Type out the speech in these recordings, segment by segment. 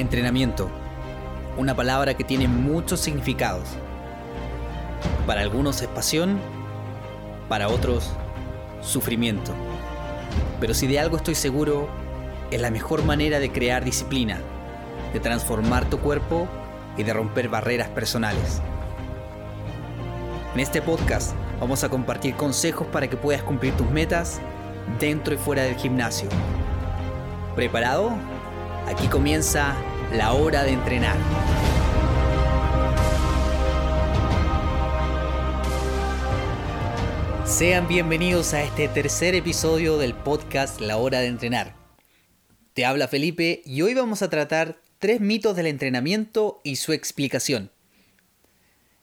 Entrenamiento. Una palabra que tiene muchos significados. Para algunos es pasión, para otros sufrimiento. Pero si de algo estoy seguro, es la mejor manera de crear disciplina, de transformar tu cuerpo y de romper barreras personales. En este podcast vamos a compartir consejos para que puedas cumplir tus metas dentro y fuera del gimnasio. ¿Preparado? Aquí comienza la hora de entrenar. Sean bienvenidos a este tercer episodio del podcast La hora de entrenar. Te habla Felipe y hoy vamos a tratar tres mitos del entrenamiento y su explicación.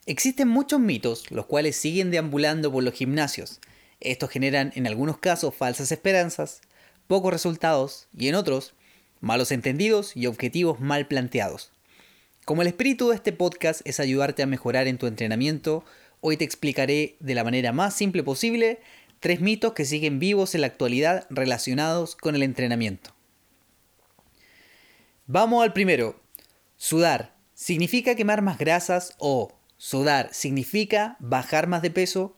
Existen muchos mitos los cuales siguen deambulando por los gimnasios. Estos generan en algunos casos falsas esperanzas, pocos resultados y en otros malos entendidos y objetivos mal planteados. Como el espíritu de este podcast es ayudarte a mejorar en tu entrenamiento, hoy te explicaré de la manera más simple posible tres mitos que siguen vivos en la actualidad relacionados con el entrenamiento. Vamos al primero. Sudar. ¿Significa quemar más grasas o sudar significa bajar más de peso?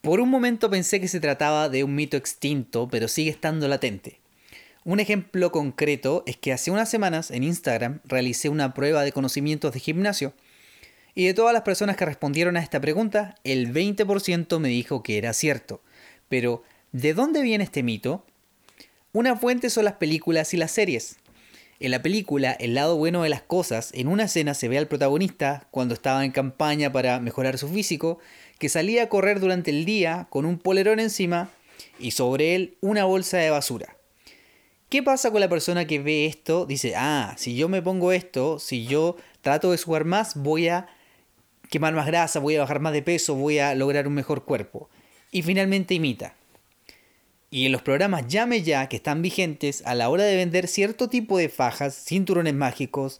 Por un momento pensé que se trataba de un mito extinto, pero sigue estando latente. Un ejemplo concreto es que hace unas semanas en Instagram realicé una prueba de conocimientos de gimnasio y de todas las personas que respondieron a esta pregunta, el 20% me dijo que era cierto. Pero, ¿de dónde viene este mito? Una fuente son las películas y las series. En la película, el lado bueno de las cosas, en una escena se ve al protagonista, cuando estaba en campaña para mejorar su físico, que salía a correr durante el día con un polerón encima y sobre él una bolsa de basura. ¿Qué pasa con la persona que ve esto? Dice, ah, si yo me pongo esto, si yo trato de jugar más, voy a quemar más grasa, voy a bajar más de peso, voy a lograr un mejor cuerpo. Y finalmente imita. Y en los programas Llame Ya, que están vigentes, a la hora de vender cierto tipo de fajas, cinturones mágicos,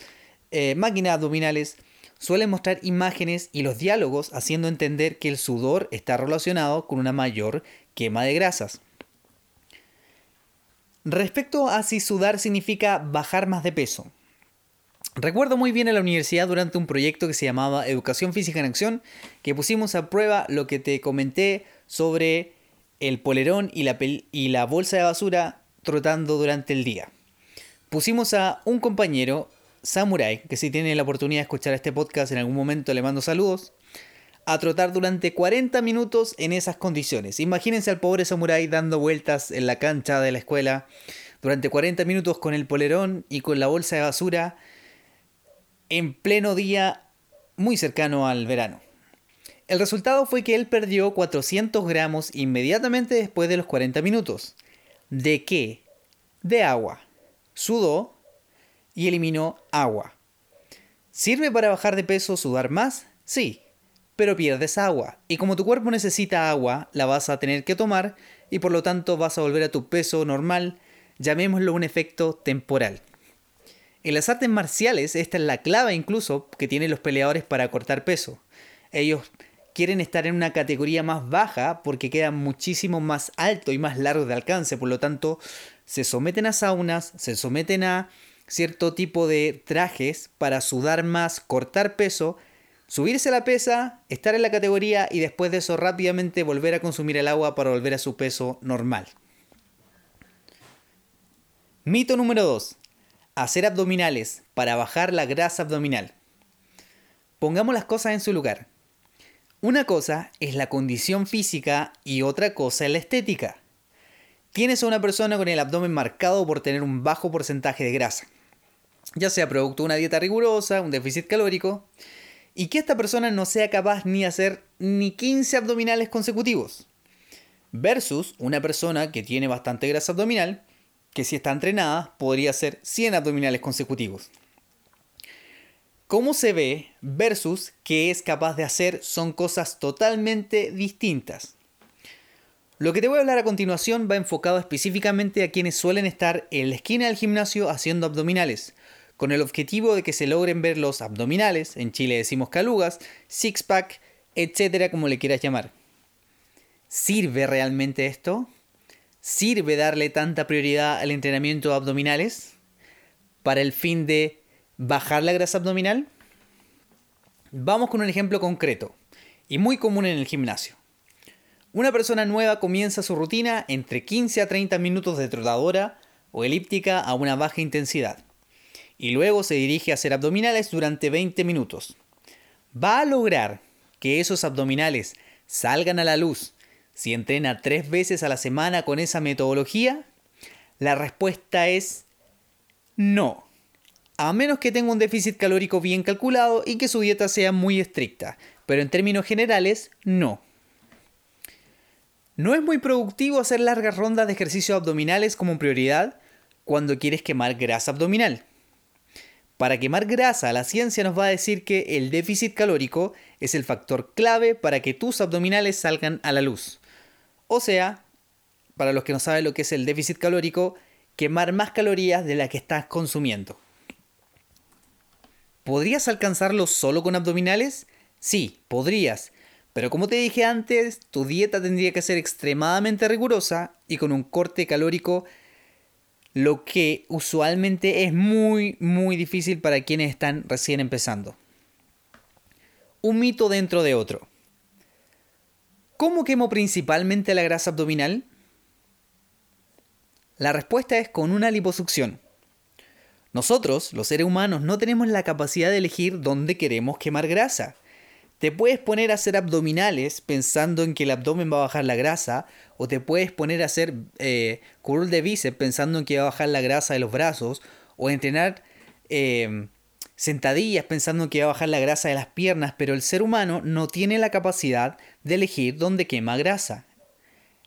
eh, máquinas abdominales, suelen mostrar imágenes y los diálogos haciendo entender que el sudor está relacionado con una mayor quema de grasas. Respecto a si sudar significa bajar más de peso. Recuerdo muy bien en la universidad durante un proyecto que se llamaba Educación Física en Acción, que pusimos a prueba lo que te comenté sobre el polerón y la, y la bolsa de basura trotando durante el día. Pusimos a un compañero, Samurai, que si tiene la oportunidad de escuchar este podcast en algún momento le mando saludos, a trotar durante 40 minutos en esas condiciones. Imagínense al pobre samurái dando vueltas en la cancha de la escuela durante 40 minutos con el polerón y con la bolsa de basura en pleno día muy cercano al verano. El resultado fue que él perdió 400 gramos inmediatamente después de los 40 minutos. ¿De qué? De agua. Sudó y eliminó agua. ¿Sirve para bajar de peso sudar más? Sí, pero pierdes agua. Y como tu cuerpo necesita agua, la vas a tener que tomar y por lo tanto vas a volver a tu peso normal, llamémoslo un efecto temporal. En las artes marciales esta es la clave incluso que tienen los peleadores para cortar peso. Ellos quieren estar en una categoría más baja porque quedan muchísimo más alto y más largo de alcance, por lo tanto se someten a saunas, se someten a cierto tipo de trajes para sudar más, cortar peso subirse la pesa, estar en la categoría y después de eso rápidamente volver a consumir el agua para volver a su peso normal. Mito número 2. Hacer abdominales para bajar la grasa abdominal. Pongamos las cosas en su lugar. Una cosa es la condición física y otra cosa es la estética. Tienes a una persona con el abdomen marcado por tener un bajo porcentaje de grasa, ya sea producto de una dieta rigurosa, un déficit calórico, y que esta persona no sea capaz ni hacer ni 15 abdominales consecutivos. Versus una persona que tiene bastante grasa abdominal, que si está entrenada podría hacer 100 abdominales consecutivos. Cómo se ve versus qué es capaz de hacer son cosas totalmente distintas. Lo que te voy a hablar a continuación va enfocado específicamente a quienes suelen estar en la esquina del gimnasio haciendo abdominales, con el objetivo de que se logren ver los abdominales, en Chile decimos calugas, six-pack, etcétera, como le quieras llamar. ¿Sirve realmente esto? ¿Sirve darle tanta prioridad al entrenamiento de abdominales? para el fin de bajar la grasa abdominal? Vamos con un ejemplo concreto y muy común en el gimnasio. Una persona nueva comienza su rutina entre 15 a 30 minutos de trotadora o elíptica a una baja intensidad y luego se dirige a hacer abdominales durante 20 minutos. ¿Va a lograr que esos abdominales salgan a la luz si entrena tres veces a la semana con esa metodología? La respuesta es no. A menos que tenga un déficit calórico bien calculado y que su dieta sea muy estricta. Pero en términos generales, no. No es muy productivo hacer largas rondas de ejercicios abdominales como prioridad cuando quieres quemar grasa abdominal. Para quemar grasa, la ciencia nos va a decir que el déficit calórico es el factor clave para que tus abdominales salgan a la luz. O sea, para los que no saben lo que es el déficit calórico, quemar más calorías de las que estás consumiendo. ¿Podrías alcanzarlo solo con abdominales? Sí, podrías, pero como te dije antes, tu dieta tendría que ser extremadamente rigurosa y con un corte calórico, lo que usualmente es muy, muy difícil para quienes están recién empezando. Un mito dentro de otro. ¿Cómo quemo principalmente la grasa abdominal? La respuesta es con una liposucción. Nosotros, los seres humanos, no tenemos la capacidad de elegir dónde queremos quemar grasa. Te puedes poner a hacer abdominales pensando en que el abdomen va a bajar la grasa, o te puedes poner a hacer eh, curl de bíceps pensando en que va a bajar la grasa de los brazos, o entrenar eh, sentadillas pensando en que va a bajar la grasa de las piernas, pero el ser humano no tiene la capacidad de elegir dónde quema grasa.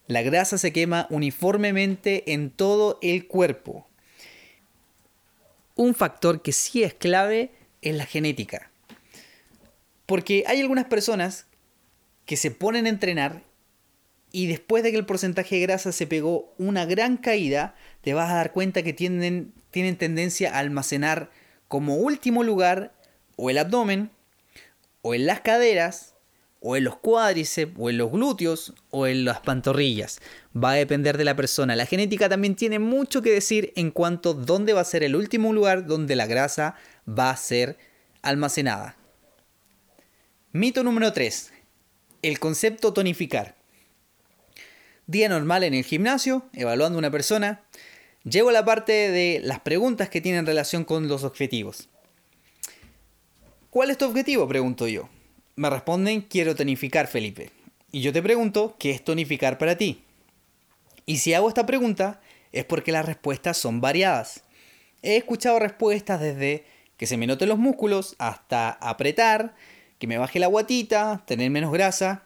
La grasa se quema uniformemente en todo el cuerpo. Un factor que sí es clave es la genética. Porque hay algunas personas que se ponen a entrenar y después de que el porcentaje de grasa se pegó una gran caída, te vas a dar cuenta que tienen, tienen tendencia a almacenar como último lugar o el abdomen, o en las caderas, o en los cuádriceps, o en los glúteos, o en las pantorrillas. Va a depender de la persona. La genética también tiene mucho que decir en cuanto a dónde va a ser el último lugar donde la grasa va a ser almacenada. Mito número 3. El concepto tonificar. Día normal en el gimnasio, evaluando a una persona. Llego a la parte de las preguntas que tienen relación con los objetivos. ¿Cuál es tu objetivo? Pregunto yo. Me responden, quiero tonificar, Felipe. Y yo te pregunto, ¿qué es tonificar para ti? Y si hago esta pregunta, es porque las respuestas son variadas. He escuchado respuestas desde que se me noten los músculos hasta apretar, que me baje la guatita, tener menos grasa.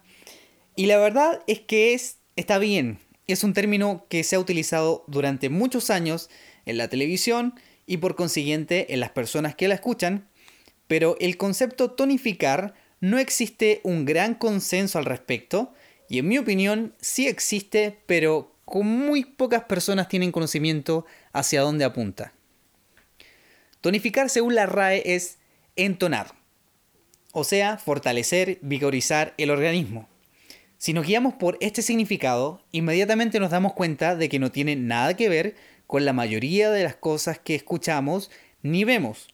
Y la verdad es que es, está bien. Es un término que se ha utilizado durante muchos años en la televisión y por consiguiente en las personas que la escuchan, pero el concepto tonificar no existe un gran consenso al respecto y en mi opinión sí existe, pero con muy pocas personas tienen conocimiento hacia dónde apunta. Tonificar según la RAE es entonar, o sea, fortalecer, vigorizar el organismo. Si nos guiamos por este significado, inmediatamente nos damos cuenta de que no tiene nada que ver con la mayoría de las cosas que escuchamos ni vemos.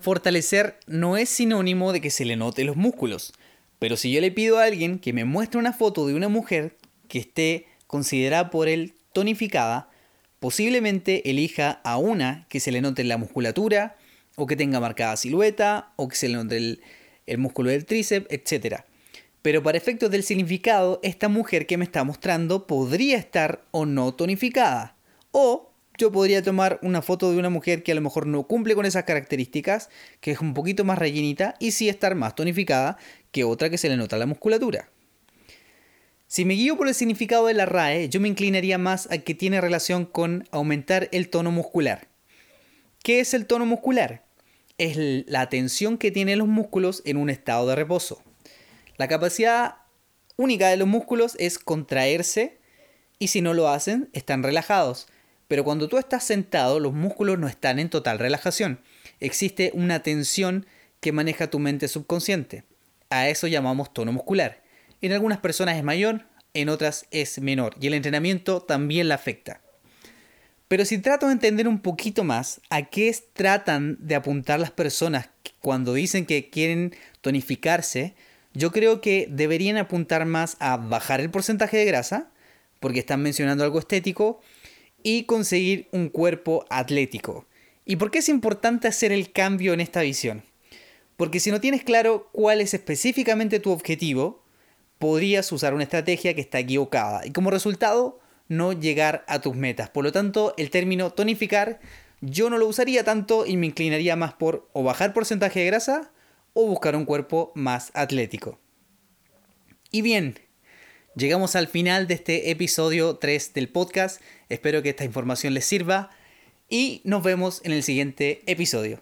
Fortalecer no es sinónimo de que se le note los músculos, pero si yo le pido a alguien que me muestre una foto de una mujer que esté considerada por él tonificada, posiblemente elija a una que se le note la musculatura, o que tenga marcada silueta, o que se le note el, músculo del tríceps, etc. Pero para efectos del significado, esta mujer que me está mostrando podría estar o no tonificada. O yo podría tomar una foto de una mujer que a lo mejor no cumple con esas características, que es un poquito más rellenita, y sí estar más tonificada que otra que se le nota la musculatura. Si me guío por el significado de la RAE, yo me inclinaría más a que tiene relación con aumentar el tono muscular. ¿Qué es el tono muscular? Es la tensión que tienen los músculos en un estado de reposo. La capacidad única de los músculos es contraerse y si no lo hacen, están relajados. Pero cuando tú estás sentado, los músculos no están en total relajación. Existe una tensión que maneja tu mente subconsciente. A eso llamamos tono muscular. En algunas personas es mayor, en otras es menor y el entrenamiento también la afecta. Pero si trato de entender un poquito más a qué tratan de apuntar las personas cuando dicen que quieren tonificarse, yo creo que deberían apuntar más a bajar el porcentaje de grasa, porque están mencionando algo estético, y conseguir un cuerpo atlético. ¿Y por qué es importante hacer el cambio en esta visión? Porque si no tienes claro cuál es específicamente tu objetivo, podrías usar una estrategia que está equivocada y como resultado no llegar a tus metas. Por lo tanto, el término tonificar yo no lo usaría tanto y me inclinaría más por o bajar porcentaje de grasa o buscar un cuerpo más atlético. Y bien, llegamos al final de este episodio 3 del podcast. Espero que esta información les sirva y nos vemos en el siguiente episodio.